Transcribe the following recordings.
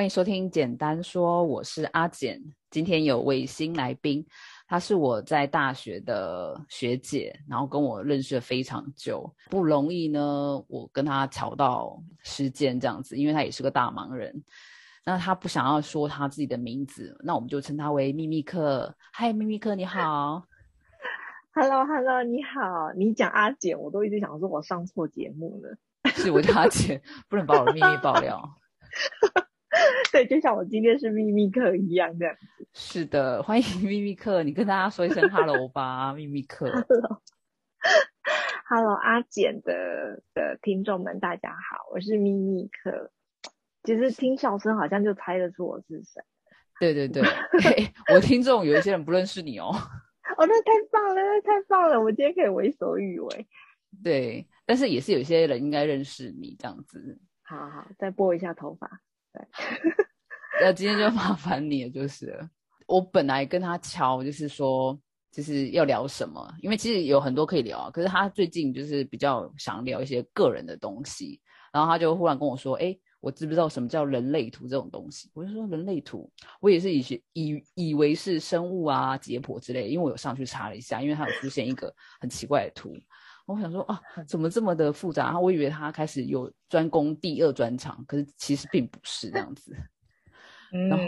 欢迎收听《简单说》，我是阿简。今天有位新来宾，她是我在大学的学姐，然后跟我认识了非常久，不容易呢。我跟她调到时间这样子，因为她也是个大忙人。那她不想要说她自己的名字，那我们就称她为秘密客。嗨，秘密客，你好。Hello，Hello，你好。你讲阿简，我都一直想说我上错节目了。是我叫阿简，不能把我的秘密爆料。对，就像我今天是秘密课一样这样子。是的，欢迎秘密课，你跟大家说一声 hello 吧，秘密课。Hello，阿简的的听众们，大家好，我是秘密课。其实听笑声好像就猜得出我是谁。对对对，我听众有一些人不认识你哦。哦，那太棒了，那太棒了，我今天可以为所欲为。对，但是也是有些人应该认识你这样子。好好，再拨一下头发。对，那今天就麻烦你了，就是我本来跟他敲，就是说就是要聊什么，因为其实有很多可以聊啊。可是他最近就是比较想聊一些个人的东西，然后他就忽然跟我说：“哎，我知不知道什么叫人类图这种东西？”我就说：“人类图，我也是以以以为是生物啊、解剖之类，因为我有上去查了一下，因为它有出现一个很奇怪的图。”我想说啊，怎么这么的复杂？我以为他开始有专攻第二专长，可是其实并不是这样子。然后，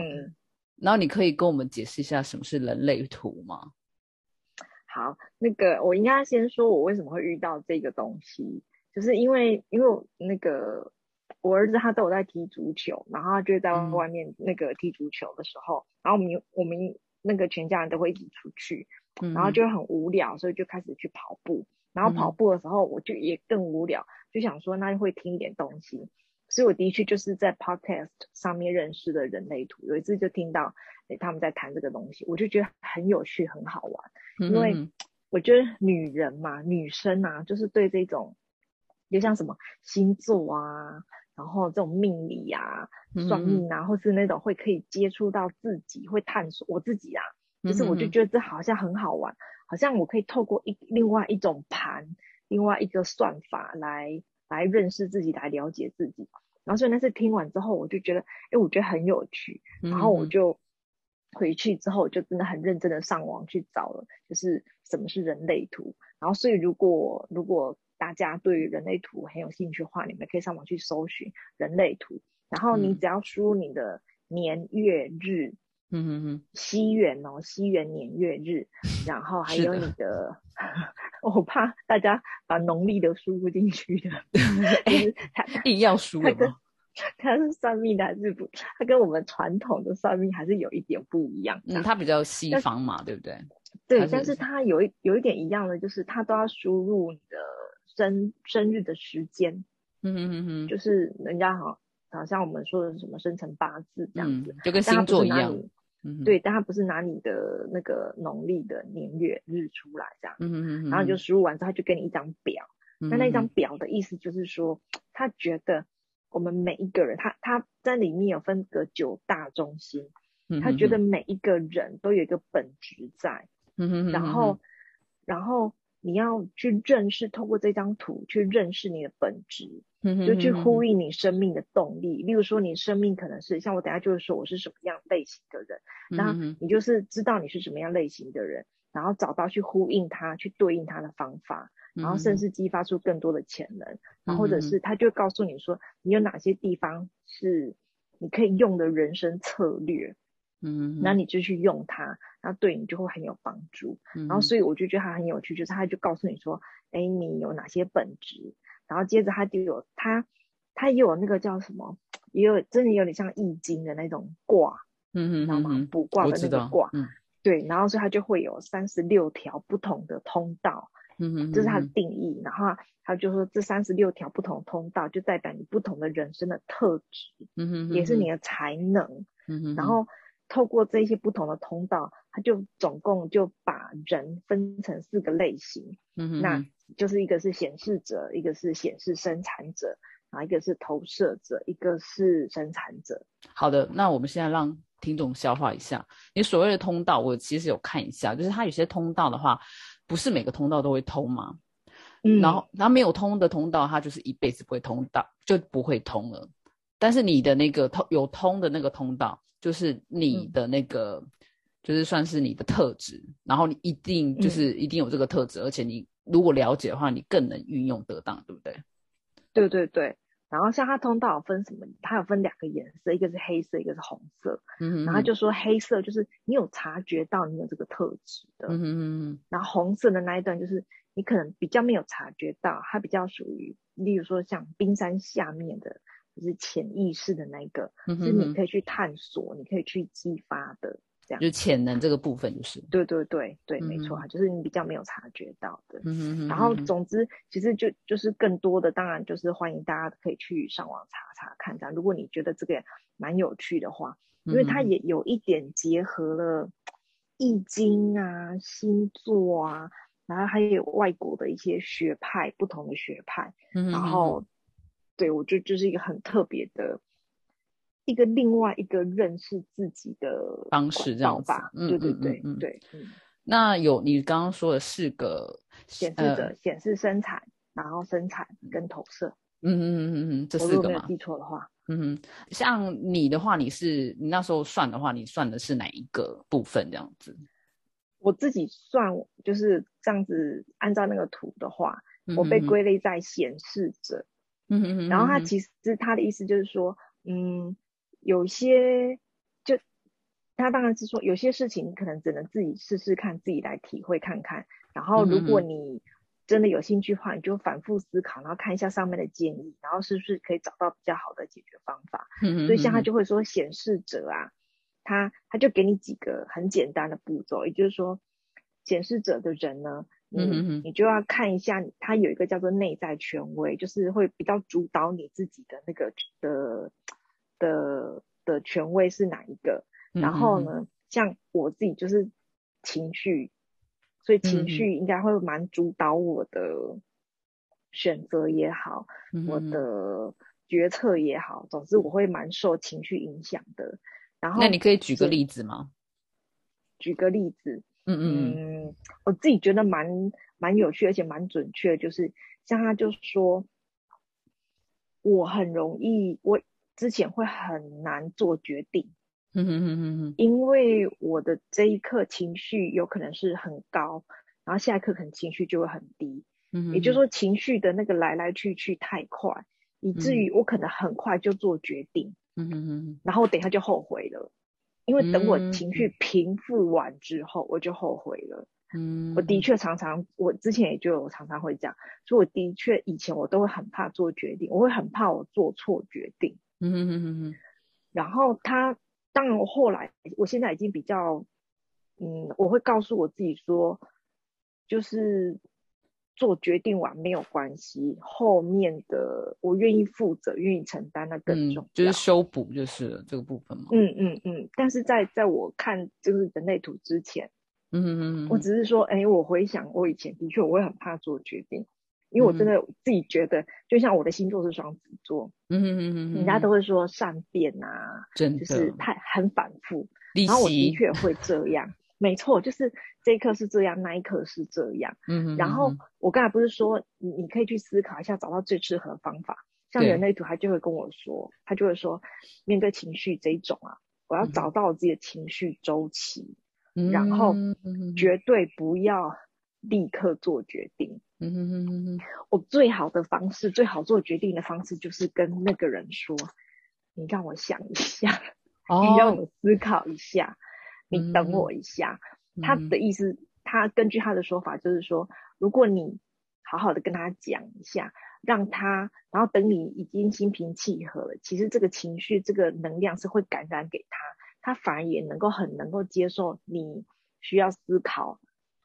然后你可以跟我们解释一下什么是人类图吗？好，那个我应该先说，我为什么会遇到这个东西，就是因为因为那个我儿子他都有在踢足球，然后他就在外面那个踢足球的时候，然后我们我们那个全家人都会一起出去，然后就很无聊，所以就开始去跑步。然后跑步的时候，我就也更无聊，就想说那会听一点东西，所以我的确就是在 podcast 上面认识的人类图，有一次就听到诶他们在谈这个东西，我就觉得很有趣，很好玩，因为 我觉得女人嘛，女生啊，就是对这种，就像什么星座啊，然后这种命理啊、算命啊，或是那种会可以接触到自己，会探索我自己啊，就是我就觉得这好像很好玩。好像我可以透过一另外一种盘，另外一个算法来来认识自己，来了解自己。然后所以那次听完之后，我就觉得，哎，我觉得很有趣。然后我就回去之后，就真的很认真的上网去找了，就是什么是人类图。然后所以如果如果大家对于人类图很有兴趣的话，你们可以上网去搜寻人类图。然后你只要输入你的年月日。嗯哼哼，西元哦，西元年月日，然后还有你的，我怕大家把农历的输入进去的，他一定要输的吗？他是算命的还是不？他跟我们传统的算命还是有一点不一样。嗯，他比较西方嘛，对不对？对，但是他有一有一点一样的，就是他都要输入你的生生日的时间。嗯哼哼哼，就是人家好，好像我们说的什么生辰八字这样子，就跟星座一样。对，但他不是拿你的那个农历的年月日出来这样，嗯然后就输入完之后，他就给你一张表。那那张表的意思就是说，他觉得我们每一个人，他他在里面有分隔九大中心，他觉得每一个人都有一个本质在，嗯然后然后你要去认识，透过这张图去认识你的本质。就去呼应你生命的动力，例如说你生命可能是像我等下就是说我是什么样类型的人，那你就是知道你是什么样类型的人，然后找到去呼应他、去对应他的方法，然后甚至激发出更多的潜能，然后或者是他就告诉你说你有哪些地方是你可以用的人生策略，嗯，那你就去用它，那对你就会很有帮助。然后所以我就觉得他很有趣，就是他就告诉你说，哎，你有哪些本质。然后接着他就有他，他也有那个叫什么，也有真的有点像易经的那种卦，嗯嗯，知道吗？卜卦的那个卦，嗯，对。然后所以他就会有三十六条不同的通道，嗯哼，这是它的定义。然后他就说这三十六条不同通道就代表你不同的人生的特质，嗯哼，也是你的才能，嗯哼。然后透过这些不同的通道，它就总共就把人分成四个类型，嗯哼，那。就是一个是显示者，一个是显示生产者，然后一个是投射者，一个是生产者。好的，那我们现在让听众消化一下，你所谓的通道，我其实有看一下，就是它有些通道的话，不是每个通道都会通吗。嗯。然后，然后没有通的通道，它就是一辈子不会通到，就不会通了。但是你的那个通有通的那个通道，就是你的那个，就是算是你的特质，然后你一定就是一定有这个特质，而且你如果了解的话，你更能运用得当，对不对？对对对。然后像它通道分什么？它有分两个颜色，一个是黑色，一个是红色。嗯然后就说黑色就是你有察觉到你有这个特质的。嗯嗯然后红色的那一段就是你可能比较没有察觉到，它比较属于，例如说像冰山下面的，就是潜意识的那个，是你可以去探索，你可以去激发的。这样就潜能这个部分，就是对对对对，没错啊，就是你比较没有察觉到的。嗯然后总之，其实就就是更多的，当然就是欢迎大家可以去上网查查看。这样，如果你觉得这个蛮有趣的话，因为它也有一点结合了易经啊、星座啊，然后还有外国的一些学派，不同的学派。嗯然后，对我觉得就是一个很特别的。一个另外一个认识自己的方式，这样吧？对对对对。那有你刚刚说的四个显示者、显示生产，然后生产跟投射。嗯嗯嗯嗯嗯，这四个吗？记错的话，嗯哼，像你的话，你是你那时候算的话，你算的是哪一个部分？这样子？我自己算就是这样子，按照那个图的话，我被归类在显示者。嗯嗯嗯。然后他其实他的意思就是说，嗯。有些就他当然是说，有些事情可能只能自己试试看，自己来体会看看。然后如果你真的有兴趣的话，你就反复思考，然后看一下上面的建议，然后是不是可以找到比较好的解决方法嗯。所以像他就会说显示者啊，他他就给你几个很简单的步骤，也就是说显示者的人呢，你你就要看一下，他有一个叫做内在权威，就是会比较主导你自己的那个的。的的权威是哪一个？然后呢，像我自己就是情绪，所以情绪应该会蛮主导我的选择也好，我的决策也好，总之我会蛮受情绪影响的。然后，那你可以举个例子吗？举个例子，嗯嗯嗯，我自己觉得蛮蛮有趣，而且蛮准确，就是像他就说，我很容易我。之前会很难做决定，嗯哼哼哼哼，因为我的这一刻情绪有可能是很高，然后下一刻可能情绪就会很低，嗯，也就是说情绪的那个来来去去太快，以至于我可能很快就做决定，嗯哼哼，然后等一下就后悔了，因为等我情绪平复完之后，我就后悔了。嗯，我的确常常，我之前也就常常会这样，所以我的确以前我都会很怕做决定，我会很怕我做错决定。嗯哼哼哼然后他，当然我后来，我现在已经比较，嗯，我会告诉我自己说，就是做决定完没有关系，后面的我愿意负责，愿意承担，那更重要，就是修补就是这个部分嘛。嗯嗯嗯，但是在在我看就是人类图之前。嗯嗯嗯，我只是说，哎，我回想我以前的确，我会很怕做决定，因为我真的自己觉得，就像我的星座是双子座，嗯嗯嗯嗯，人家都会说善变啊，真的就是太很反复，然后我的确会这样，没错，就是这一刻是这样，那一刻是这样，嗯嗯，然后我刚才不是说，你你可以去思考一下，找到最适合的方法，像人类图，他就会跟我说，他就会说，面对情绪这一种啊，我要找到我自己的情绪周期。然后绝对不要立刻做决定。嗯哼哼哼。我最好的方式，最好做决定的方式，就是跟那个人说：“你让我想一下，你让我思考一下，你等我一下。”他的意思，他根据他的说法，就是说，如果你好好的跟他讲一下，让他，然后等你已经心平气和了，其实这个情绪、这个能量是会感染给他。他反而也能够很能够接受你需要思考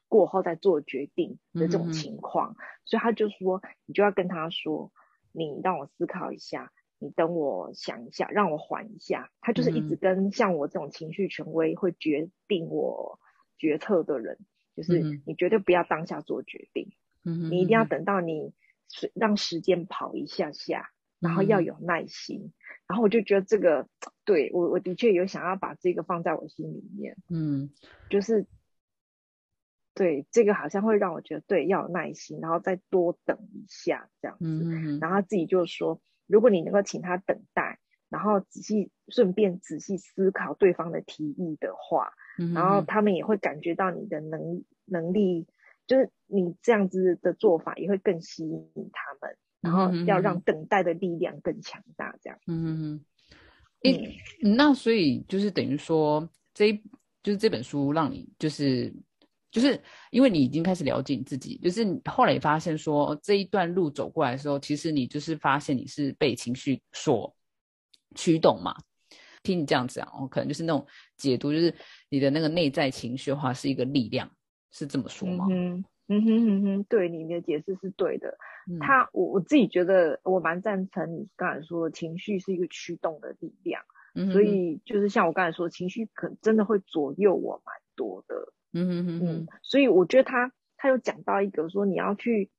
过后再做决定的这种情况，所以他就说，你就要跟他说，你让我思考一下，你等我想一下，让我缓一下。他就是一直跟像我这种情绪权威会决定我决策的人，就是你绝对不要当下做决定，你一定要等到你让时间跑一下下。然后要有耐心，然后我就觉得这个对我我的确有想要把这个放在我心里面，嗯，就是对这个好像会让我觉得对要有耐心，然后再多等一下这样子，然后自己就说，如果你能够请他等待，然后仔细顺便仔细思考对方的提议的话，然后他们也会感觉到你的能能力，就是你这样子的做法也会更吸引他们，然后要让等待的力量更强大，这样。嗯嗯嗯。诶，那所以就是等于说，这就是这本书让你就是就是因为你已经开始了解你自己，就是你后来发现说这一段路走过来的时候，其实你就是发现你是被情绪所。驱动嘛，听你这样讲，我可能就是那种解读，就是你的那个内在情绪的话是一个力量，是这么说吗？嗯哼哼哼，对，你的解释是对的。他，我我自己觉得我蛮赞成你刚才说，情绪是一个驱动的力量。所以就是像我刚才说，情绪可真的会左右我蛮多的。嗯哼哼哼，所以我觉得他他有讲到一个说，你要去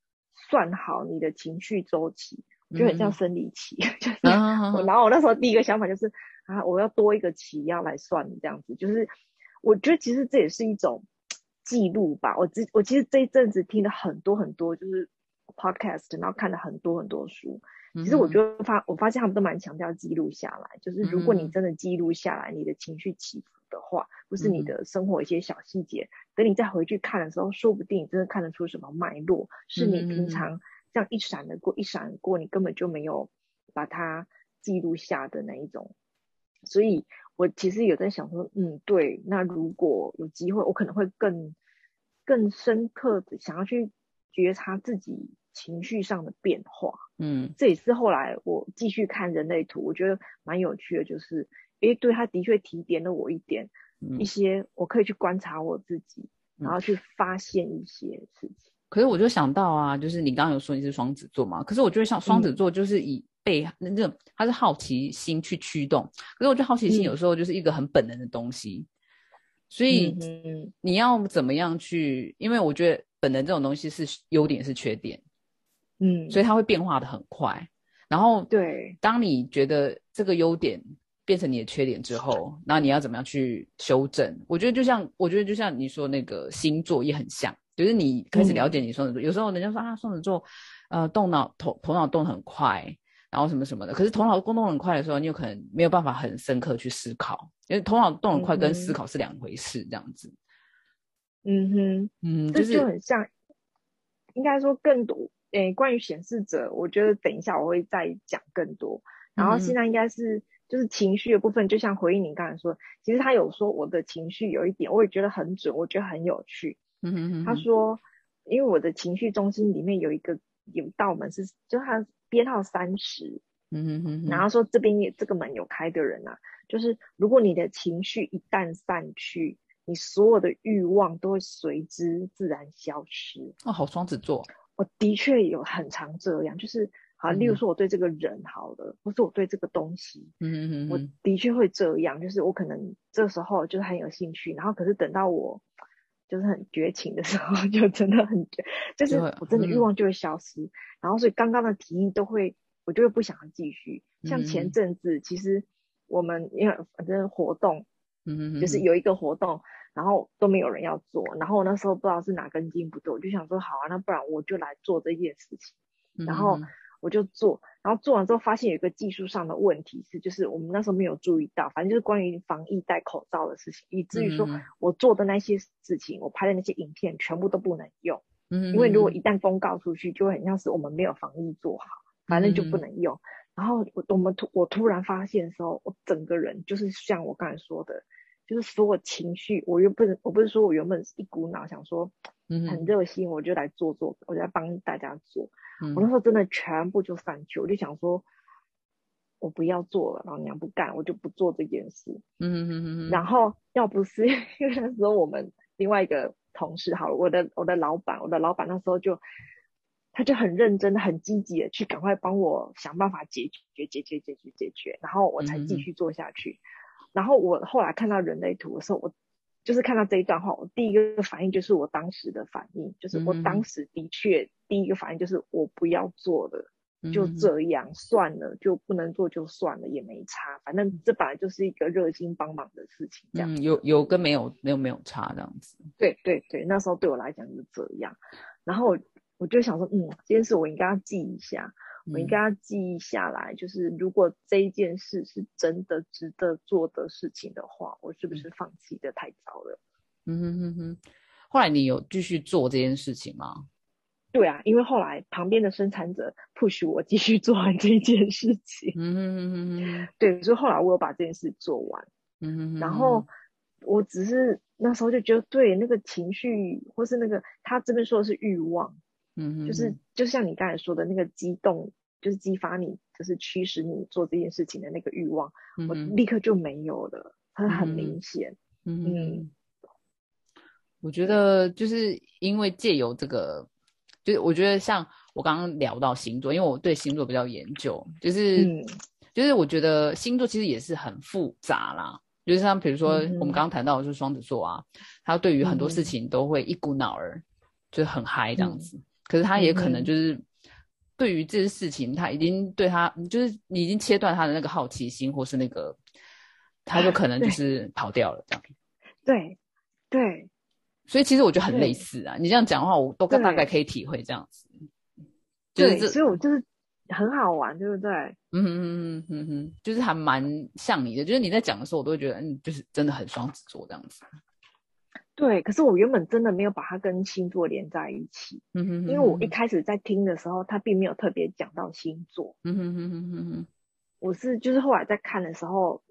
算好你的情绪周期。就很像生理期，就是我，然后我那时候第一个想法就是啊，我要多一个期要来算这样子，就是我觉得其实这也是一种记录吧。我之我其实这一阵子听了很多很多就是 podcast，然后看了很多很多书，其实我觉得发我发现他们都蛮强调记录下来，就是如果你真的记录下来你的情绪起伏的话，或是你的生活一些小细节，等你再回去看的时候，说不定你真的看得出什么脉络，是你平常。这样一闪而过，一闪而过，你根本就没有把它记录下的那一种。所以我其实有在想说，嗯，对，那如果有机会，我可能会更更深刻的想要去觉察自己情绪上的变化。嗯，这也是后来我继续看人类图，我觉得蛮有趣的，就是，诶，对他的确提点了我一点，一些我可以去观察我自己，然后去发现一些事情。可是我就想到啊，就是你刚刚有说你是双子座嘛？可是我觉得像双子座就是以被那种他是好奇心去驱动。可是我觉得好奇心有时候就是一个很本能的东西，所以你要怎么样去？因为我觉得本能这种东西是优点是缺点，嗯，所以它会变化的很快。然后对，当你觉得这个优点变成你的缺点之后，那你要怎么样去修正？我觉得就像我觉得就像你说那个星座也很像。就是你开始了解你双子座，有时候人家说啊，双子座，呃，动脑头头脑动很快，然后什么什么的。可是头脑动动很快的时候，你有可能没有办法很深刻去思考，因为头脑动很快跟思考是两回事，这样子。嗯哼，嗯，这就很像，应该说更多。诶，关于显示者，我觉得等一下我会再讲更多。然后现在应该是就是情绪的部分，就像回应你刚才说，其实他有说我的情绪有一点，我也觉得很准，我觉得很有趣。嗯哼哼，他说，因为我的情绪中心里面有一个有道门是，就他编号三十，嗯哼哼，然后说这边也这个门有开的人啊，就是如果你的情绪一旦散去，你所有的欲望都会随之自然消失。哦，好双子座，我的确有很常这样，就是好，例如说我对这个人好了，或是我对这个东西，嗯我的确会这样，就是我可能这时候就是很有兴趣，然后可是等到我。就是很绝情的时候，就真的很绝，就是我真的欲望就会消失，然后所以刚刚的提议都会，我就会不想要继续。像前阵子，其实我们因为反正活动，嗯就是有一个活动，然后都没有人要做，然后我那时候不知道是哪根筋不对，我就想说好啊，那不然我就来做这件事情，然后。我就做，然后做完之后发现有一个技术上的问题是，就是我们那时候没有注意到，反正就是关于防疫戴口罩的事情，以至于说我做的那些事情，我拍的那些影片全部都不能用。嗯，因为如果一旦公告出去，就会很像是我们没有防疫做好，反正就不能用。然后我我们突我突然发现的时候，我整个人就是像我刚才说的，就是所有情绪，我又不能，我不是说我原本是一股脑想说，很热心，我就来做做，我就来帮大家做。我那时候真的全部就散去，我就想说，我不要做了，老娘不干，我就不做这件事。嗯嗯嗯然后要不是 因为那时候我们另外一个同事，好了，我的我的老板，我的老板那时候就，他就很认真的、很积极的去赶快帮我想办法解决、解决、解决、解决，然后我才继续做下去。然后我后来看到人类图的时候，我。就是看到这一段话，我第一个反应就是我当时的反应，就是我当时的确第一个反应就是我不要做了，就这样算了，就不能做就算了，也没差，反正这本来就是一个热心帮忙的事情，这样有有跟没有没有没有差这样子。对对对，那时候对我来讲是这样，然后我就想说，嗯，这件事我应该要记一下，我应该要记忆下来。就是如果这一件事是真的值得做的事情的话，我是不是放弃的太早了？嗯哼哼哼。后来你有继续做这件事情吗？对啊，因为后来旁边的生产者 push 我继续做完这件事情。嗯哼哼哼哼。对，所以后来我有把这件事做完。嗯哼哼。然后我只是那时候就觉得，对那个情绪或是那个他这边说的是欲望。嗯，就是就像你刚才说的那个激动，就是激发你，就是驱使你做这件事情的那个欲望，我立刻就没有了，它很明显。嗯，我觉得就是因为借由这个，就是我觉得像我刚刚聊到星座，因为我对星座比较研究，就是就是我觉得星座其实也是很复杂啦，就是像比如说我们刚刚谈到的是双子座啊，他对于很多事情都会一股脑儿，就是很嗨这样子。可是他也可能就是对于这些事情，他已经对他就是你已经切断他的那个好奇心，或是那个他就可能 就是跑掉了这样。对对，所以其实我觉得很类似啊。你这样讲的话，我都大概可以体会这样子。对，所以我就是很好玩，对不对？嗯嗯嗯嗯嗯，就是还蛮像你的，就是你在讲的时候，我都会觉得嗯，就是真的很双子座这样子。对，可是我原本真的没有把它跟星座连在一起，嗯哼，因为我一开始在听的时候，他并没有特别讲到星座，嗯哼哼哼哼哼，我是就是后来在看的时候，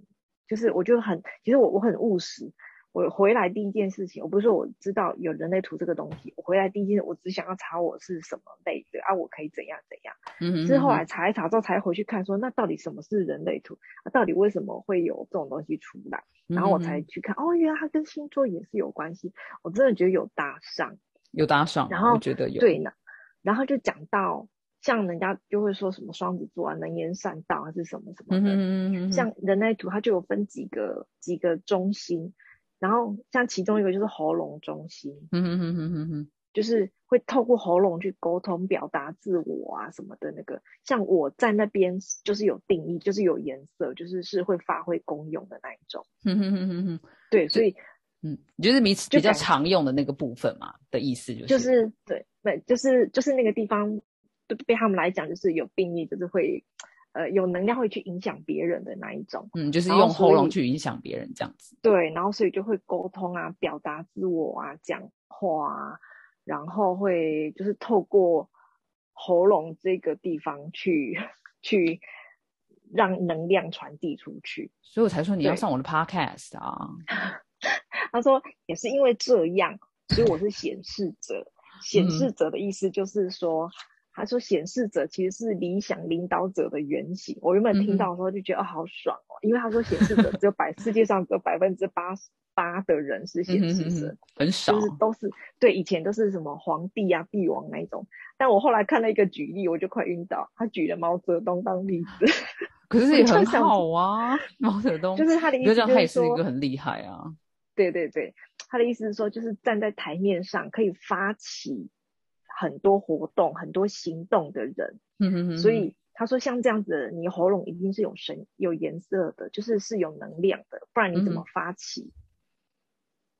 就是我就很，其实我我很务实。我回来第一件事情，我不是说我知道有人类图这个东西，我回来第一件，我只想要查我是什么类的啊，我可以怎样怎样。嗯之后来查一查之后，才回去看说，那到底什么是人类图？啊，到底为什么会有这种东西出来？然后我才去看，哦，原来它跟星座也是有关系。我真的觉得有搭上，有搭上。然后觉得有对呢，然后就讲到像人家就会说什么双子座啊，能言善道还是什么什么的。嗯嗯嗯。像人类图，它就有分几个几个中心。然后像其中一个就是喉咙中心，嗯哼哼哼哼哼，就是会透过喉咙去沟通、表达自我啊什么的那个。像我在那边就是有定义，就是有颜色，就是是会发挥功用的那一种。嗯哼哼哼哼，对，所以嗯，就是比比较常用的那个部分嘛的意思，就是就是对，对，就是就是那个地方对对他们来讲就是有定义，就是会。呃，有能量会去影响别人的那一种，嗯，就是用喉咙去影响别人这样子。对，然后所以就会沟通啊，表达自我啊，讲话啊，然后会就是透过喉咙这个地方去去让能量传递出去。所以我才说你要上我的 podcast 啊。他说也是因为这样，所以我是显示者。显示者的意思就是说。他说：“显示者其实是理想领导者的原型。”我原本听到的时候就觉得哦，好爽哦，因为他说显示者只有百 世界上只有百分之八十八的人是显示者，很少，就是都是对以前都是什么皇帝啊、帝王那一种。但我后来看了一个举例，我就快晕倒。他举了毛泽东当例子，可是也很好啊。毛泽东就是他的意思，他也是一个很厉害啊。对对对，他的意思是说，就是站在台面上可以发起。很多活动、很多行动的人，嗯哼哼，所以他说像这样子，你喉咙一定是有神、有颜色的，就是是有能量的，不然你怎么发起？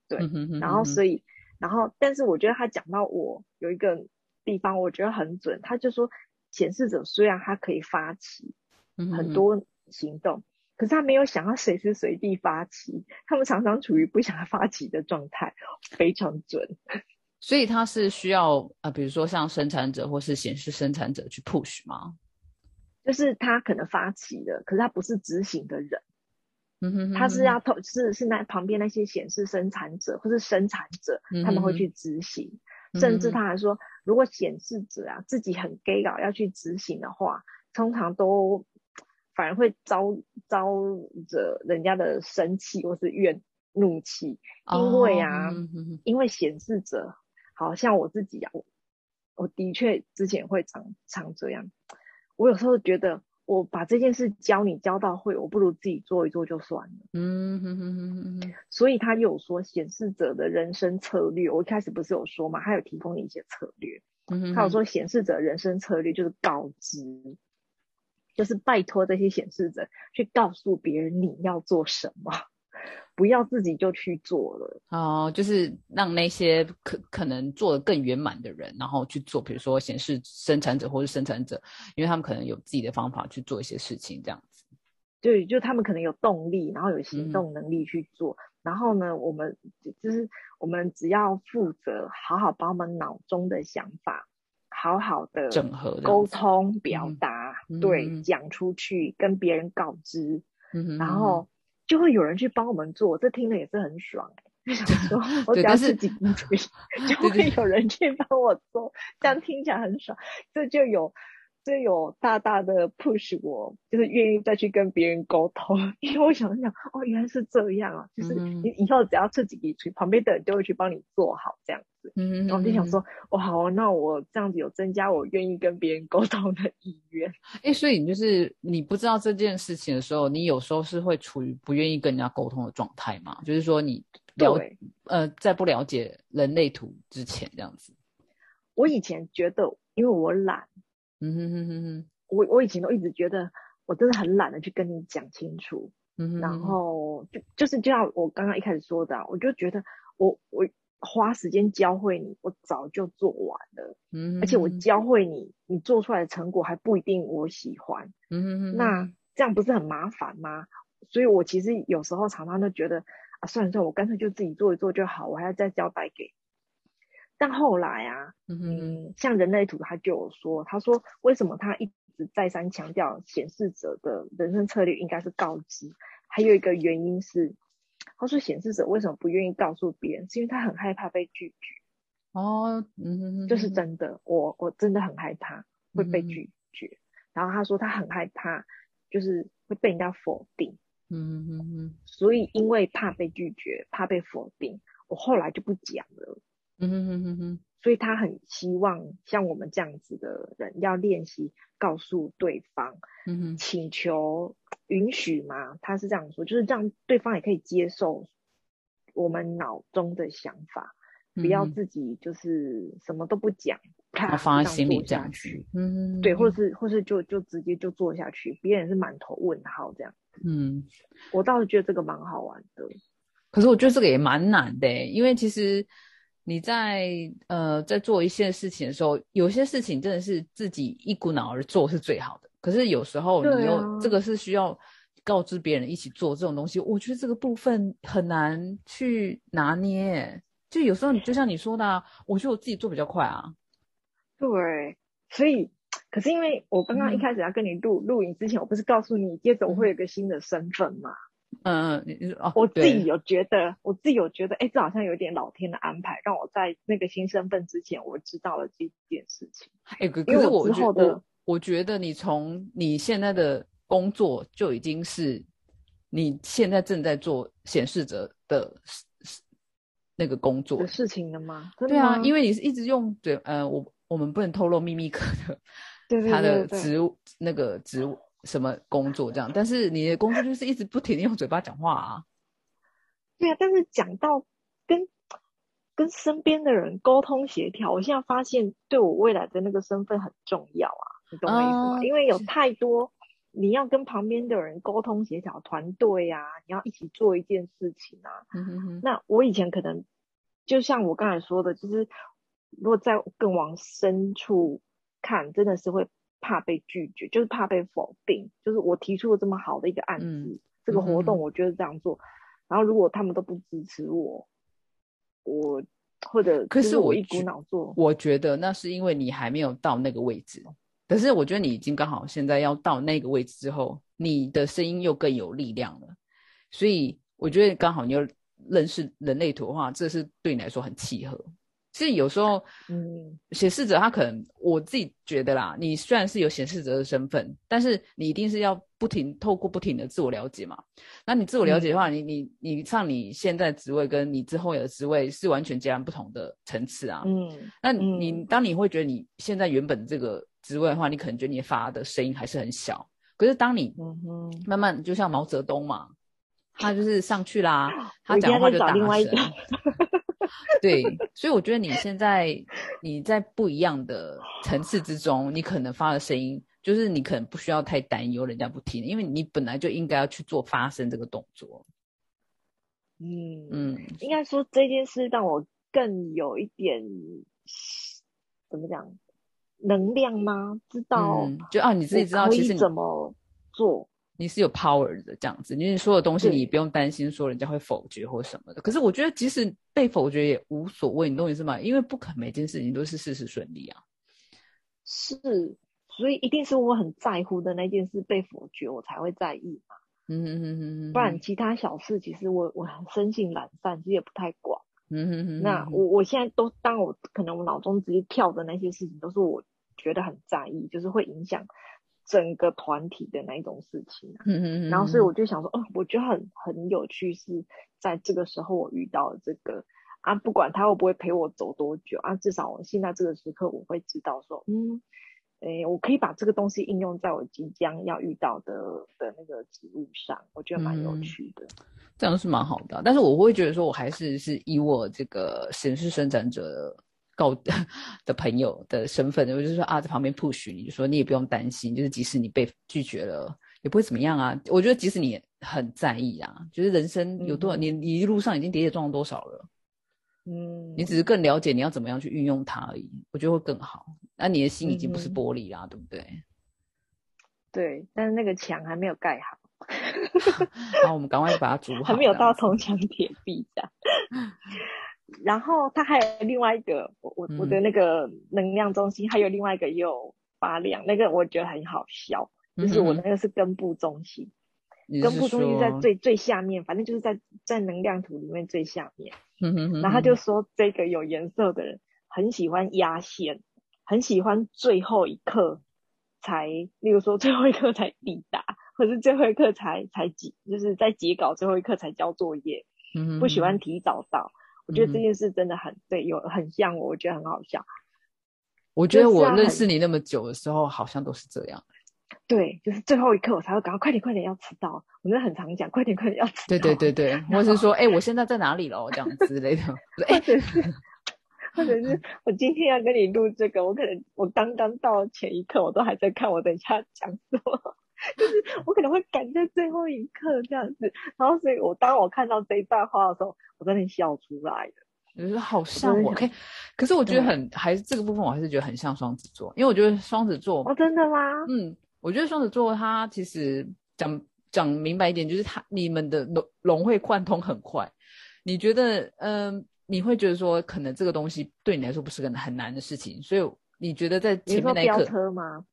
对，然后所以，然后但是我觉得他讲到我有一个地方，我觉得很准，他就说显示者虽然他可以发起很多行动，可是他没有想要随时随地发起，他们常常处于不想发起的状态，非常准。所以他是需要啊，比如说像生产者或是显示生产者去 push 吗？就是他可能发起的，可是他不是执行的人。嗯哼，他是要投是是那旁边那些显示生产者或是生产者，他们会去执行。甚至他还说，如果显示者啊自己很 gay 搞要去执行的话，通常都反而会招招惹人家的生气或是怨怒气，因为啊，因为显示者。好像我自己啊，我我的确之前会常常这样。我有时候觉得，我把这件事教你教到会，我不如自己做一做就算了。嗯哼哼哼哼哼。所以他有说显示者的人生策略，我一开始不是有说嘛，他有提供你一些策略。嗯哼。他有说显示者人生策略就是告知，就是拜托这些显示者去告诉别人你要做什么。不要自己就去做了。哦，就是让那些可可能做的更圆满的人，然后去做，比如说显示生产者或是生产者，因为他们可能有自己的方法去做一些事情，这样子。对，就他们可能有动力，然后有行动能力去做。然后呢，我们就是我们只要负责好好把我们脑中的想法好好的整合、沟通、表达，对，讲出去，跟别人告知，然后就会有人去帮我们做。这听了也是很爽就，想说我只要自己不吹，就会有人去帮我做，这样听起来很爽。这就有。就有大大的 push 我，就是愿意再去跟别人沟通，因为我想想，哦，原来是这样啊，就是你以后只要自己去，旁边的人就会去帮你做好这样子。嗯然后就想说，哦，好，那我这样子有增加我愿意跟别人沟通的意愿。哎，所以你就是你不知道这件事情的时候，你有时候是会处于不愿意跟人家沟通的状态嘛？就是说你了呃，在不了解人类图之前这样子。我以前觉得，因为我懒。嗯哼哼哼哼，我我以前都一直觉得我真的很懒得去跟你讲清楚，嗯哼，然后就就是就像我刚刚一开始说的，我就觉得我我花时间教会你，我早就做完了，嗯，而且我教会你，你做出来的成果还不一定我喜欢，嗯哼哼，那这样不是很麻烦吗？所以我其实有时候常常都觉得啊，算了算了，我干脆就自己做一做就好，我还要再交代给。但后来啊，嗯，像人类图他就有说，他说为什么他一直再三强调显示者的人生策略应该是告知，还有一个原因是，他说显示者为什么不愿意告诉别人，是因为他很害怕被拒绝。哦，嗯，哼哼，就是真的，我我真的很害怕会被拒绝。然后他说他很害怕，就是会被人家否定。嗯哼哼，所以因为怕被拒绝，怕被否定，我后来就不讲了。嗯哼哼哼哼，所以他很希望像我们这样子的人要练习告诉对方，嗯哼，请求允许嘛，他是这样说，就是这样对方也可以接受我们脑中的想法，不要自己就是什么都不讲，他放在心里这样去，嗯，对，或是或是就就直接就做下去，别人是满头问号这样，嗯，我倒是觉得这个蛮好玩的，可是我觉得这个也蛮难的，因为其实。你在呃在做一些事情的时候，有些事情真的是自己一股脑儿做是最好的。可是有时候你又这个是需要告知别人一起做这种东西，我觉得这个部分很难去拿捏。就有时候你就像你说的，我觉得我自己做比较快啊。对，所以可是因为我刚刚一开始要跟你录录影之前，我不是告诉你接着我会有个新的身份吗？嗯我自己有觉得，我自己有觉得，哎，这好像有点老天的安排，让我在那个新身份之前，我知道了这件事情。哎，可是我觉得，我觉得你从你现在的工作就已经是你现在正在做显示者的那个工作的事情了吗？对啊，因为你是一直用嘴，呃，我我们不能透露秘密课的，对他的职务那个职务。什么工作这样？但是你的工作就是一直不停的用嘴巴讲话啊。对啊，但是讲到跟跟身边的人沟通协调，我现在发现对我未来的那个身份很重要啊，你懂我意思吗？因为有太多你要跟旁边的人沟通协调，团队啊，你要一起做一件事情啊。那我以前可能就像我刚才说的，就是如果在更往深处看，真的是会。怕被拒绝，就是怕被否定。就是我提出了这么好的一个案子，这个活动，我觉得这样做。然后如果他们都不支持我，我或者可是我一股脑做，我觉得那是因为你还没有到那个位置。可是我觉得你已经刚好现在要到那个位置之后，你的声音又更有力量了。所以我觉得刚好你又认识人类图的话，这是对你来说很契合。其实有时候，嗯，显示者他可能我自己觉得啦，你虽然是有显示者的身份，但是你一定是要不停透过不停的自我了解嘛。那你自我了解的话，你你你像你现在职位跟你之后有的职位是完全截然不同的层次啊。嗯，那你当你会觉得你现在原本这个职位的话，你可能觉得你发的声音还是很小。可是当你慢慢就像毛泽东嘛，他就是上去啦，他讲话就大声。对，所以我觉得你现在你在不一样的层次之中，你可能发的声音，就是你可能不需要太担忧人家不听，因为你本来就应该要去做发声这个动作。嗯嗯，应该说这件事让我更有一点怎么讲能量吗？知道就啊，你自己知道其实怎么做。你是有 power 的这样子，你所有东西你不用担心说人家会否决或什么的。可是我觉得即使被否决也无所谓，你懂我意思吗？因为不可能每件事情都是事事顺利啊。是，所以一定是我很在乎的那件事被否决，我才会在意嘛。嗯嗯嗯嗯。不然其他小事其实我我很生性懒散，其实也不太管。嗯嗯嗯。那我我现在都当我可能我脑中直接跳的那些事情，都是我觉得很在意，就是会影响。整个团体的那一种事情，嗯嗯嗯，然后所以我就想说，哦，我觉得很很有趣，是在这个时候我遇到了这个啊，不管他会不会陪我走多久啊，至少我现在这个时刻我会知道说，嗯，诶，我可以把这个东西应用在我即将要遇到的的那个职务上，我觉得蛮有趣的，这样是蛮好的。但是我会觉得说，我还是是以我这个显示生产者。高 的朋友的身份，我就说啊，在旁边 push 你，就说你也不用担心，就是即使你被拒绝了，也不会怎么样啊。我觉得即使你很在意啊，就是人生有多少年，你一路上已经跌跌撞撞多少了，嗯，你只是更了解你要怎么样去运用它而已，我觉得会更好。那你的心已经不是玻璃啦，对不对？对，但是那个墙还没有盖好，好，我们赶快把它 煮好，还没有到铜墙铁壁这样。然后它还有另外一个，我我我的那个能量中心还有另外一个也有发亮，那个我觉得很好笑，就是我那个是根部中心，根部中心在最最下面，反正就是在在能量图里面最下面。然后他就说这个有颜色的人很喜欢压线，很喜欢最后一刻才，例如说最后一刻才抵达，或是最后一刻才才结，就是在截稿最后一刻才交作业，不喜欢提早到。我觉得这件事真的很对，有很像我，我觉得很好笑。我觉得我认识你那么久的时候，好像都是这样。对，就是最后一刻我才会赶快快点快点要迟到。我真的很常讲，快点快点要迟到。对对对对，或是说，哎，我现在在哪里了？这样之类的。或者是，或者是 我今天要跟你录这个，我可能我刚刚到前一刻，我都还在看我等一下讲什么。就是我可能会赶在最后一刻这样子，然后所以我当我看到这一段话的时候，我真的笑出来了。我觉得好像我，OK，可是我觉得很还是这个部分，我还是觉得很像双子座，因为我觉得双子座哦，真的吗？嗯，我觉得双子座他其实讲讲明白一点，就是他你们的融融会贯通很快。你觉得，嗯，你会觉得说，可能这个东西对你来说不是个很难的事情，所以。你觉得在前面那一刻车吗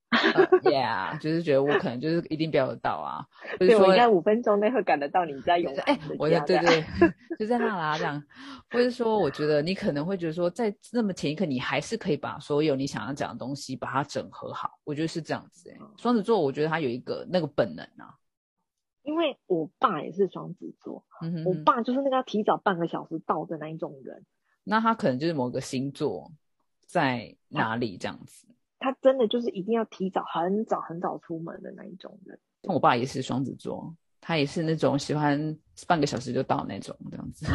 ？Yeah，就是觉得我可能就是一定飙得到啊。对我应该五分钟内会赶得到你在永哎，我的对对，就在那啦这样。或者说，我觉得你可能会觉得说，在那么前一刻，你还是可以把所有你想要讲的东西把它整合好。我觉得是这样子哎。双子座，我觉得他有一个那个本能啊。因为我爸也是双子座，我爸就是那个要提早半个小时到的那一种人。那他可能就是某个星座。在哪里这样子？他真的就是一定要提早很早很早出门的那一种人。像我爸也是双子座，他也是那种喜欢半个小时就到那种这样子。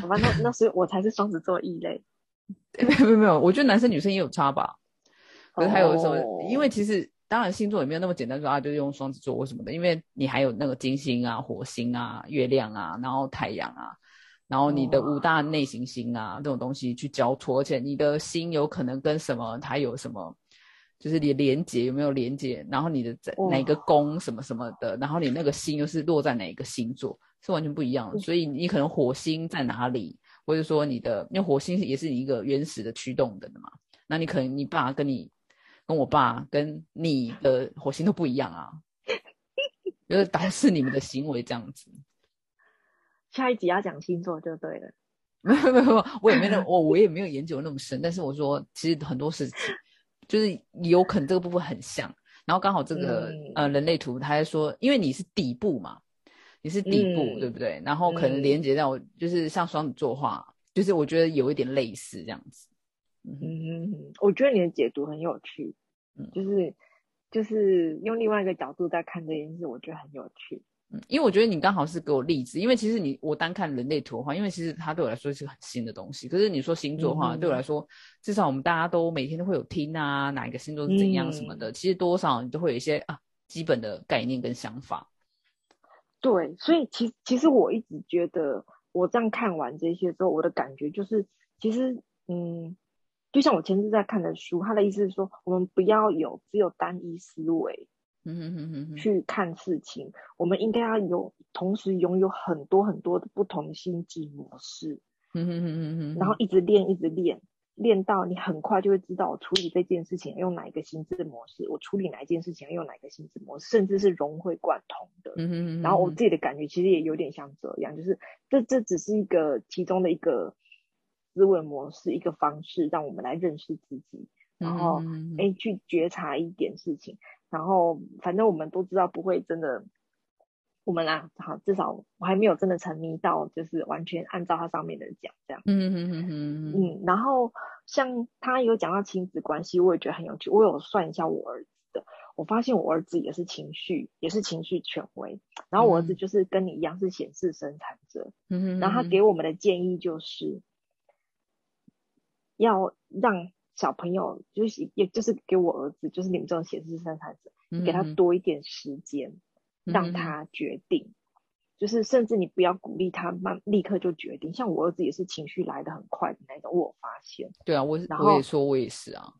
好吧，那那是我才是双子座异类。没有没有没有，我觉得男生女生也有差吧。可是还有什么？因为其实当然星座也没有那么简单说啊，就用双子座或什么的。因为你还有那个金星啊、火星啊、月亮啊，然后太阳啊。然后你的五大内行星啊，这种东西去交错，而且你的心有可能跟什么，它有什么，就是你连接有没有连接？然后你的在哪个宫什么什么的，然后你那个星又是落在哪一个星座，是完全不一样的。所以你可能火星在哪里，或者说你的，因为火星也是你一个原始的驱动的嘛，那你可能你爸跟你跟我爸跟你的火星都不一样啊，就是导致你们的行为这样子。下一集要讲星座就对了，没有没有，我也没那我我也没有研究那么深，但是我说其实很多事情就是有可能这个部分很像，然后刚好这个呃人类图，他还说因为你是底部嘛，你是底部对不对？然后可能连接到就是像双子座话，就是我觉得有一点类似这样子。嗯，我觉得你的解读很有趣，就是就是用另外一个角度在看这件事，我觉得很有趣。因为我觉得你刚好是给我例子，因为其实你我单看人类图的话，因为其实它对我来说是很新的东西。可是你说星座的话，对我来说，至少我们大家都每天都会有听啊，哪一个星座是怎样什么的，其实多少你都会有一些啊基本的概念跟想法。对，所以其其实我一直觉得，我这样看完这些之后，我的感觉就是，其实嗯，就像我前次在看的书，他的意思是说，我们不要有只有单一思维，嗯哼哼哼，去看事情，我们应该要有同时拥有很多很多的不同心智模式，嗯哼哼哼哼，然后一直练，一直练。练到你很快就会知道，我处理这件事情用哪一个心智模式，我处理哪一件事情用哪一个心智模式，甚至是融会贯通的。嗯嗯嗯。然后我自己的感觉其实也有点像这样，就是这这只是一个其中的一个思维模式，一个方式，让我们来认识自己，然后哎去觉察一点事情，然后反正我们都知道不会真的。我们啦，好，至少我还没有真的沉迷到，就是完全按照它上面的讲这样。嗯嗯嗯嗯嗯。然后像他有讲到亲子关系，我也觉得很有趣。我有算一下我儿子的，我发现我儿子也是情绪，也是情绪权威。然后我儿子就是跟你一样是显示生产者。嗯哼然后他给我们的建议就是，要让小朋友，就是也就是给我儿子，就是你们这种显示生产者，你给他多一点时间。让他决定，就是甚至你不要鼓励他，慢立刻就决定。像我儿子也是情绪来的很快的那种，我发现。对啊，我我也说我也是啊。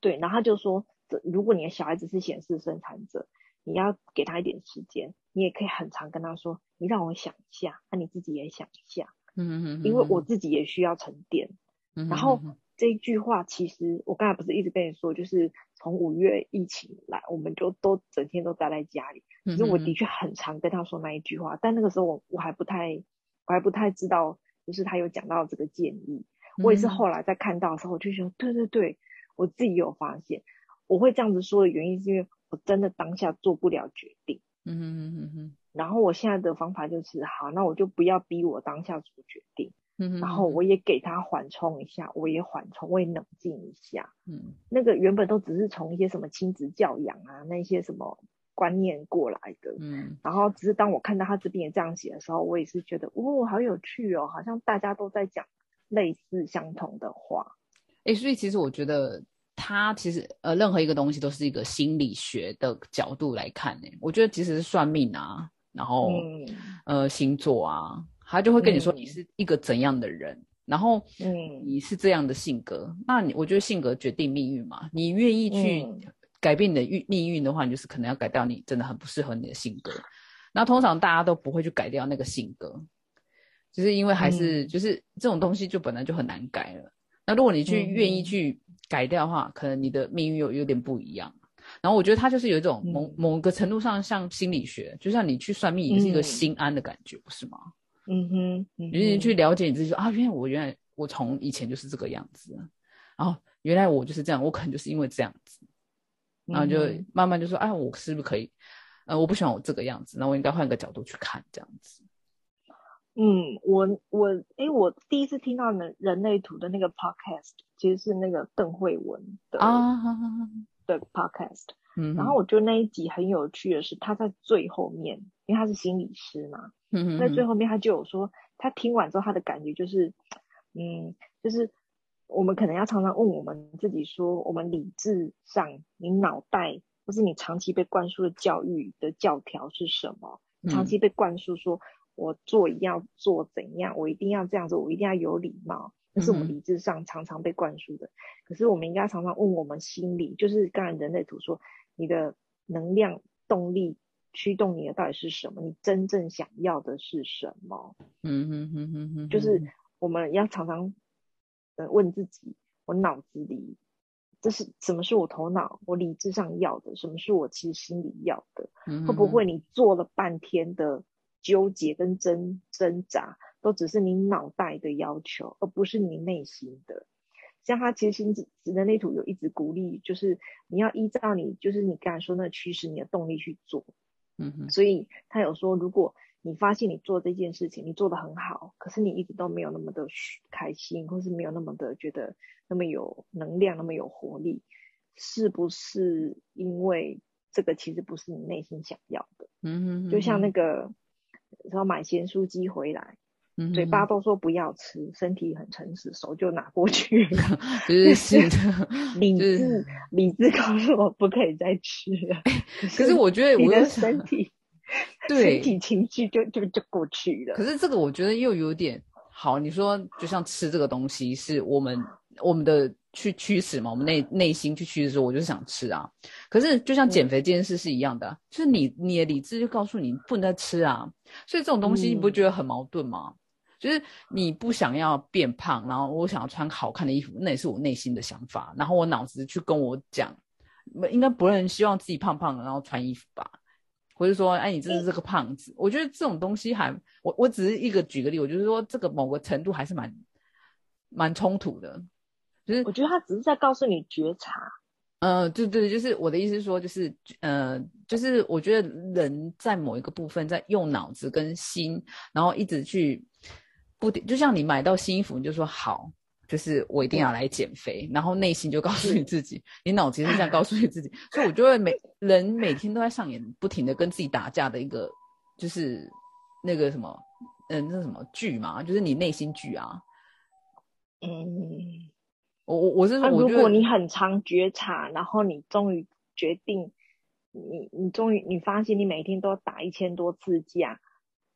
对，然后他就说，这如果你的小孩子是显示生产者，你要给他一点时间，你也可以很长跟他说，你让我想一下，那你自己也想一下。嗯嗯嗯。因为我自己也需要沉淀。嗯。然后。这一句话，其实我刚才不是一直跟你说，就是从五月疫情来，我们就都整天都待在家里。其实我的确很常跟他说那一句话，但那个时候我我还不太，我还不太知道，就是他有讲到这个建议。我也是后来在看到的时候，我就想，对对对，我自己有发现，我会这样子说的原因，是因为我真的当下做不了决定。嗯嗯嗯嗯。然后我现在的方法就是，好，那我就不要逼我当下做决定。嗯，然后我也给他缓冲一下，我也缓冲，我也冷静一下。嗯，那个原本都只是从一些什么亲子教养啊，那些什么观念过来的。嗯，然后只是当我看到他这边也这样写的时候，我也是觉得，哦，好有趣哦，好像大家都在讲类似相同的话。哎，所以其实我觉得他其实呃，任何一个东西都是一个心理学的角度来看呢。我觉得其实是算命啊，然后呃星座啊。他就会跟你说你是一个怎样的人，然后嗯，你是这样的性格，那你我觉得性格决定命运嘛。你愿意去改变你的运命运的话，你就是可能要改掉你真的很不适合你的性格。那通常大家都不会去改掉那个性格，就是因为还是就是这种东西就本来就很难改了。那如果你去愿意去改掉的话，可能你的命运有有点不一样。然后我觉得他就是有一种某某个程度上像心理学，就像你去算命也是一个心安的感觉，不是吗？嗯哼，你去了解你自己，说啊，原来我原来我从以前就是这个样子，然后原来我就是这样，我可能就是因为这样子，然后就慢慢就说，哎，我是不是可以？呃，我不喜欢我这个样子，那我应该换个角度去看这样子。嗯，我我哎，我第一次听到人人类图的那个 podcast，其实是那个邓慧文的啊的 podcast，嗯，然后我觉得那一集很有趣的是，他在最后面，因为他是心理师嘛。嗯，在最后面他就有说，他听完之后他的感觉就是，嗯，就是我们可能要常常问我们自己说，我们理智上，你脑袋或是你长期被灌输的教育的教条是什么？长期被灌输说，我做一定要做怎样，我一定要这样子，我一定要有礼貌，那是我们理智上常常被灌输的。可是我们应该常常问我们心理，就是刚才人类图说，你的能量动力。驱动你的到底是什么？你真正想要的是什么？嗯哼哼哼哼，就是我们要常常呃问自己：我脑子里这是什么？是我头脑我理智上要的？什么是我其实心里要的？会不会你做了半天的纠结跟挣挣扎，都只是你脑袋的要求，而不是你内心的？像他其实心智人类图有一直鼓励，就是你要依照你就是你刚才说那趋势你的动力去做。嗯哼，所以他有说，如果你发现你做这件事情，你做的很好，可是你一直都没有那么的开心，或是没有那么的觉得那么有能量，那么有活力，是不是因为这个其实不是你内心想要的？嗯哼，就像那个说买咸酥鸡回来。嘴巴都说不要吃，身体很诚实，手就拿过去了。就是是的，理智理智告诉我不可以再吃了。可是我觉得我的身体对，身体情绪就就就过去了。可是这个我觉得又有点好，你说就像吃这个东西是我们我们的去驱使嘛，我们内内心去驱使，我就是想吃啊。可是就像减肥这件事是一样的，就是你你的理智就告诉你不能再吃啊。所以这种东西你不觉得很矛盾吗？就是你不想要变胖，然后我想要穿好看的衣服，那也是我内心的想法。然后我脑子去跟我讲，应该不人希望自己胖胖的，然后穿衣服吧？或者说，哎，你真的是个胖子？我觉得这种东西还，我我只是一个举个例，我就是说这个某个程度还是蛮蛮冲突的。就是我觉得他只是在告诉你觉察。嗯，对对，就是我的意思是说，就是呃，就是我觉得人在某一个部分在用脑子跟心，然后一直去。不，就像你买到新衣服，你就说好，就是我一定要来减肥，然后内心就告诉你自己，你脑子是这样告诉你自己，所以我就会每人每天都在上演不停的跟自己打架的一个，就是那个什么，嗯，那什么剧嘛，就是你内心剧啊。嗯，我我我是说，如果你很常觉察，然后你终于决定，你你终于你发现你每天都打一千多次架。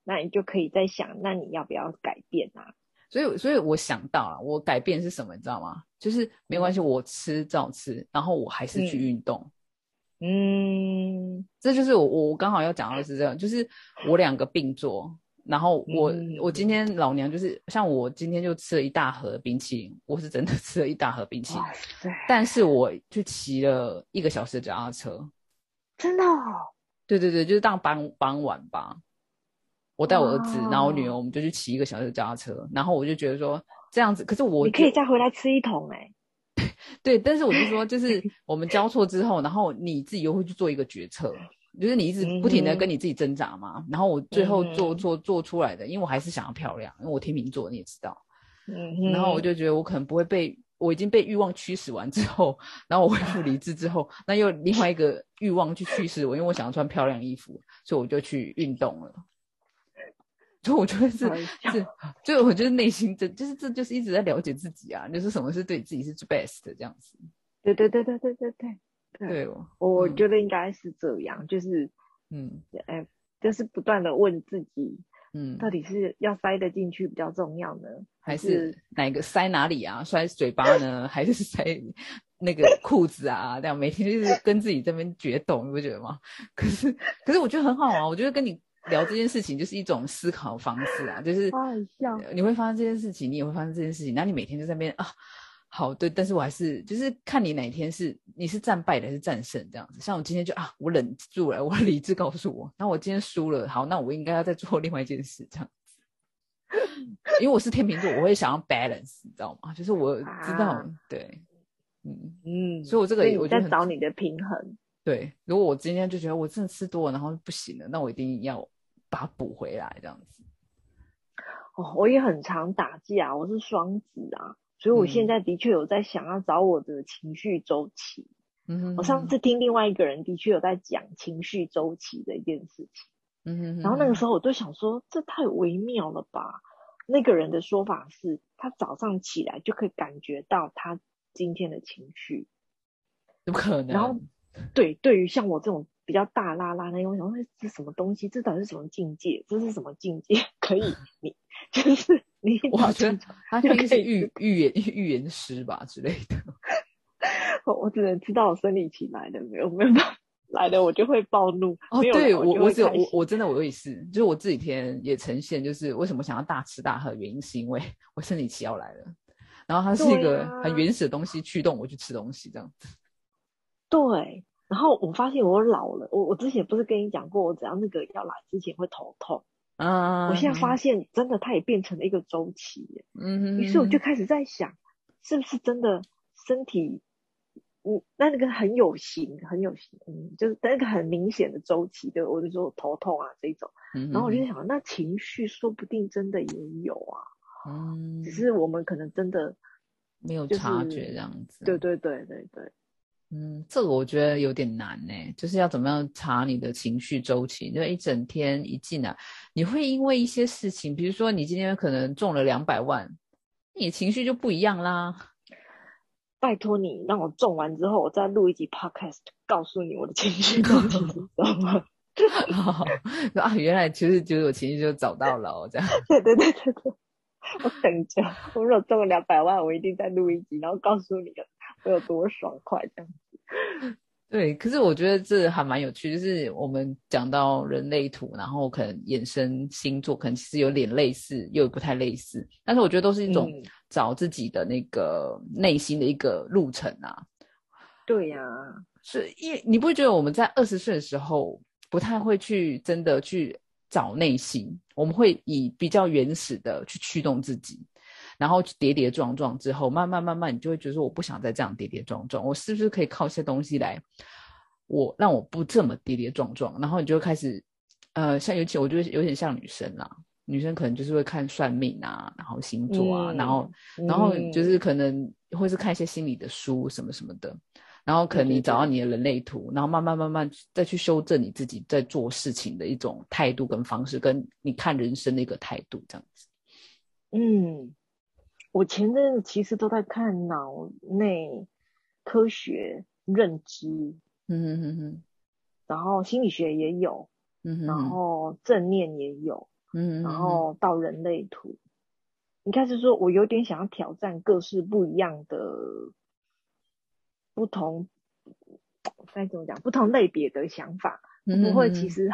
那你就可以在想，那你要不要改变啊？所以，所以我想到了，我改变是什么，你知道吗？就是没关系，我吃照吃，然后我还是去运动。嗯，这就是我我刚好要讲的是这样，就是我两个并做，然后我我今天老娘就是像我今天就吃了一大盒冰淇淋，我是真的 吃了一大盒冰淇淋，但是我去骑了一个小时的脚踏车，真的？哦对对对，就是当傍傍晚吧。我带我儿子，然后我女儿，我们就去骑一个小时脚踏车，然后我就觉得说这样子，可是我你可以再回来吃一桶哎，对，但是我就说，就是 我们交错之后，然后你自己又会去做一个决策，就是你一直不停的跟你自己挣扎嘛，然后我最后做做做出来的，因为我还是想要漂亮，因为我天秤座你也知道，嗯，然后我就觉得我可能不会被我已经被欲望驱使完之后，然后我恢复理智之后，那又另外一个欲望去驱使我，因为我想要穿漂亮衣服，所以我就去运动了。就我觉得是是，就我觉得内心这就是这就是一直在了解自己啊，就是什么是对自己是最 best 的这样子。对对对对对对对对，我觉得应该是这样，就是嗯，哎，就是不断的问自己，嗯，到底是要塞得进去比较重要呢，还是哪个塞哪里啊？塞嘴巴呢，还是塞那个裤子啊？这样每天就是跟自己这边决斗，你不觉得吗？可是可是我觉得很好啊，我觉得跟你。聊这件事情就是一种思考方式啊，就是你会发生这件事情，你也会发生这件事情，那你每天就在那边啊，好对，但是我还是就是看你哪天是你是战败的还是战胜这样子。像我今天就啊，我忍住了，我理智告诉我，那我今天输了，好，那我应该要再做另外一件事这样子。因为我是天秤座，我会想要 balance，你知道吗？就是我知道，对，嗯嗯，所以我这个我在找你的平衡。对，如果我今天就觉得我真的吃多了，然后不行了，那我一定要把它补回来，这样子。哦，我也很常打架，我是双子啊，所以我现在的确有在想要找我的情绪周期。嗯，我上次听另外一个人的确有在讲情绪周期的一件事情。嗯哼然后那个时候我就想说，这太微妙了吧？那个人的说法是他早上起来就可以感觉到他今天的情绪，不可能。然后。对，对于像我这种比较大拉拉那种，我想说这什么东西？这到底是什么境界？这是什么境界？可以，你 就是你，我觉得他应该是预预言预言师吧之类的。我我只能知道我生理期来的没有没有办法来的我就会暴怒。哦，对我我只有我我真的我也是，就是我这几天也呈现，就是为什么想要大吃大喝，原因是因为我生理期要来了，然后它是一个很原始的东西驱动我去吃东西这样子。对，然后我发现我老了，我我之前不是跟你讲过，我只要那个要来之前会头痛，嗯，我现在发现真的它也变成了一个周期，嗯，于是我就开始在想，是不是真的身体，嗯，那那个很有型，很有型，嗯，就是那个很明显的周期对，我就说头痛啊这种，然后我就想，那情绪说不定真的也有啊，嗯，只是我们可能真的没有察觉这样子，对对对对对。嗯，这个我觉得有点难呢，就是要怎么样查你的情绪周期？就一整天一进来，你会因为一些事情，比如说你今天可能中了两百万，你情绪就不一样啦。拜托你让我中完之后，我再录一集 podcast，告诉你我的情绪周期是什么。啊，原来其实就是我情绪就找到了，这样。对对对对对，我等着，我如果中了两百万，我一定再录一集，然后告诉你我有多爽快这样子。对，可是我觉得这还蛮有趣，就是我们讲到人类图，然后可能衍生星座，可能其实有点类似，又不太类似，但是我觉得都是一种找自己的那个内心的一个路程啊。对呀，是因你不会觉得我们在二十岁的时候不太会去真的去找内心，我们会以比较原始的去驱动自己。然后跌跌撞撞之后，慢慢慢慢，你就会觉得说，我不想再这样跌跌撞撞，我是不是可以靠一些东西来，我让我不这么跌跌撞撞？然后你就会开始，呃，像尤其我觉得有点像女生啦，女生可能就是会看算命啊，然后星座啊，然后然后就是可能会是看一些心理的书什么什么的，然后可能你找到你的人类图，然后慢慢慢慢再去修正你自己在做事情的一种态度跟方式，跟你看人生的一个态度这样子，嗯。我前阵子其实都在看脑内科学认知，嗯哼哼，然后心理学也有，嗯哼，然后正念也有，嗯，然后到人类图，应该是说我有点想要挑战各式不一样的不同，该怎么讲？不同类别的想法，不会，其实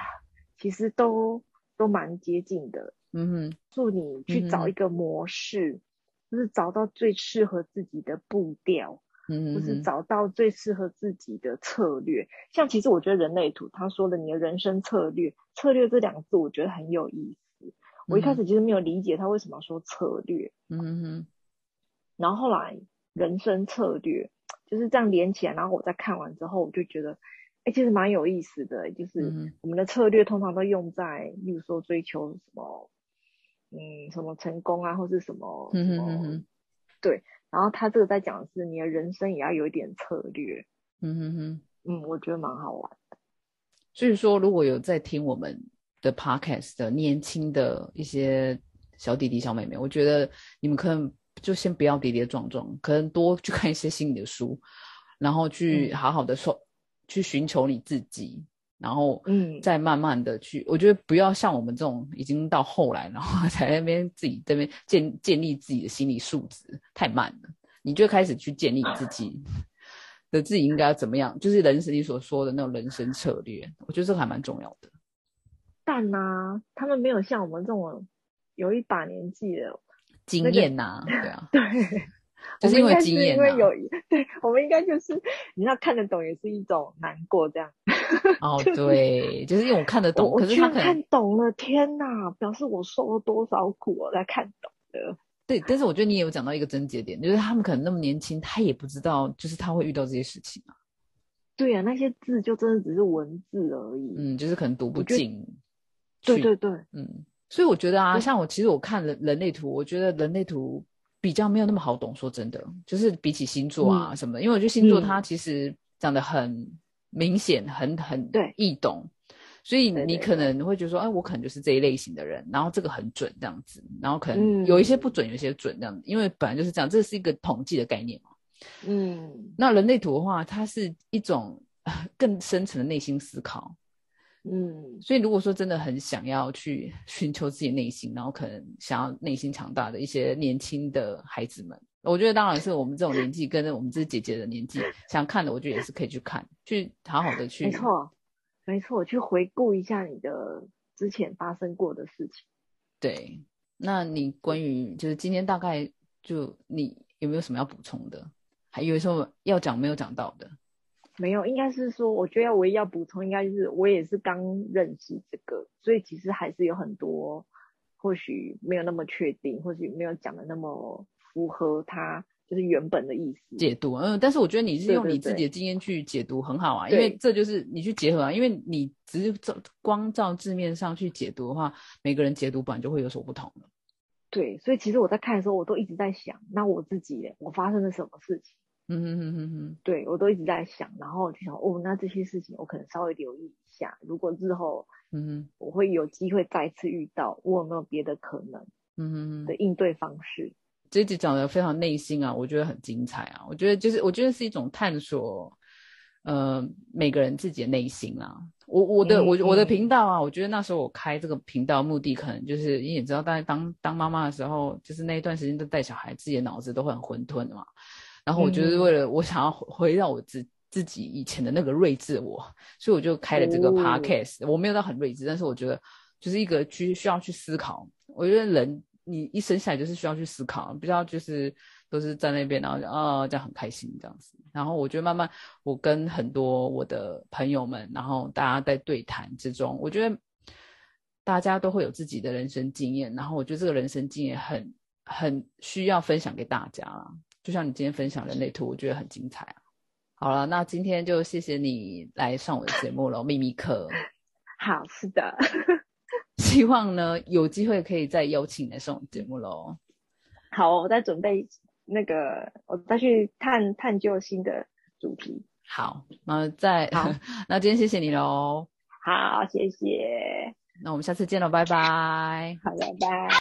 其实都都蛮接近的，嗯哼，助你去找一个模式。就是找到最适合自己的步调，嗯，就是找到最适合自己的策略。像其实我觉得人类图他说的你的人生策略，策略这两个字我觉得很有意思。我一开始其实没有理解他为什么说策略，嗯哼。然后后来人生策略就是这样连起来，然后我在看完之后，我就觉得，哎，其实蛮有意思的。就是我们的策略通常都用在，例如说追求什么。嗯，什么成功啊，或是什么什么，对。然后他这个在讲的是你的人生也要有一点策略。嗯哼哼，嗯，我觉得蛮好玩的。所以说，如果有在听我们的 podcast 的年轻的一些小弟弟小妹妹，我觉得你们可能就先不要跌跌撞撞，可能多去看一些心理的书，然后去好好的说，去寻求你自己。然后，嗯，再慢慢的去，我觉得不要像我们这种已经到后来，然后 在那边自己这边建建立自己的心理素质太慢了。你就开始去建立自己的自己应该要怎么样，就是人生你所说的那种人生策略，我觉得这个还蛮重要的。但呢，他们没有像我们这种有一把年纪的经验呐，对啊，对。就是因为经验，因为有 对，我们应该就是你要看得懂，也是一种难过这样。哦，对，就是因为我看得懂，可是他看懂了，天哪，表示我受了多少苦，我才看懂的。对，但是我觉得你也有讲到一个症结点，就是他们可能那么年轻，他也不知道，就是他会遇到这些事情啊。对啊，那些字就真的只是文字而已。嗯，就是可能读不进。对对对，嗯，所以我觉得啊，像我其实我看人人类图，我觉得人类图。比较没有那么好懂，说真的，就是比起星座啊什么的，因为我觉得星座它其实讲的很明显，很很对易懂，所以你可能会觉得说，哎，我可能就是这一类型的人，然后这个很准这样子，然后可能有一些不准，有一些准这样子，因为本来就是这样，这是一个统计的概念嘛。嗯，那人类图的话，它是一种 更深层的内心思考。嗯，所以如果说真的很想要去 寻求自己内心，然后可能想要内心强大的一些年轻的孩子们，我觉得当然是我们这种年纪跟我们这姐姐的年纪想看的，我觉得也是可以去看，去好好的去。没错，没错，去回顾一下你的之前发生过的事情。对，那你关于就是今天大概就你有没有什么要补充的？还有什么要讲没有讲到的？没有，应该是说，我觉得唯一要补充，应该就是我也是刚认识这个，所以其实还是有很多，或许没有那么确定，或许没有讲的那么符合他就是原本的意思解读。嗯，但是我觉得你是用你自己的经验去解读很好啊，因为这就是你去结合啊，因为你只是照光照字面上去解读的话，每个人解读本来就会有所不同的。对，所以其实我在看的时候，我都一直在想，那我自己我发生了什么事情？嗯哼哼哼哼，对我都一直在想，然后就想哦，那这些事情我可能稍微留意一下，如果日后嗯哼我会有机会再次遇到，我有没有别的可能嗯哼的应对方式？这集讲的非常内心啊，我觉得很精彩啊，我觉得就是我觉得是一种探索，呃每个人自己的内心啊。我我的我我的频道啊，我觉得那时候我开这个频道目的可能就是你也知道，大家当当妈妈的时候，就是那一段时间都带小孩，自己的脑子都会很混沌的嘛。然后我就是为了我想要回到我自自己以前的那个睿智我，所以我就开了这个 podcast。我没有到很睿智，但是我觉得就是一个去需要去思考。我觉得人你一生下来就是需要去思考，不要就是都是在那边然后啊这样很开心这样子。然后我觉得慢慢我跟很多我的朋友们，然后大家在对谈之中，我觉得大家都会有自己的人生经验。然后我觉得这个人生经验很很需要分享给大家啦。就像你今天分享的那图，我觉得很精彩啊。好了，那今天就谢谢你来上我的节目了，秘密课。好，是的。希望呢有机会可以再邀请你来上我节目喽。好，我在准备那个，我再去探探究新的主题。好，那再好，那今天谢谢你喽。好，谢谢。那我们下次见了，拜拜。好拜，拜。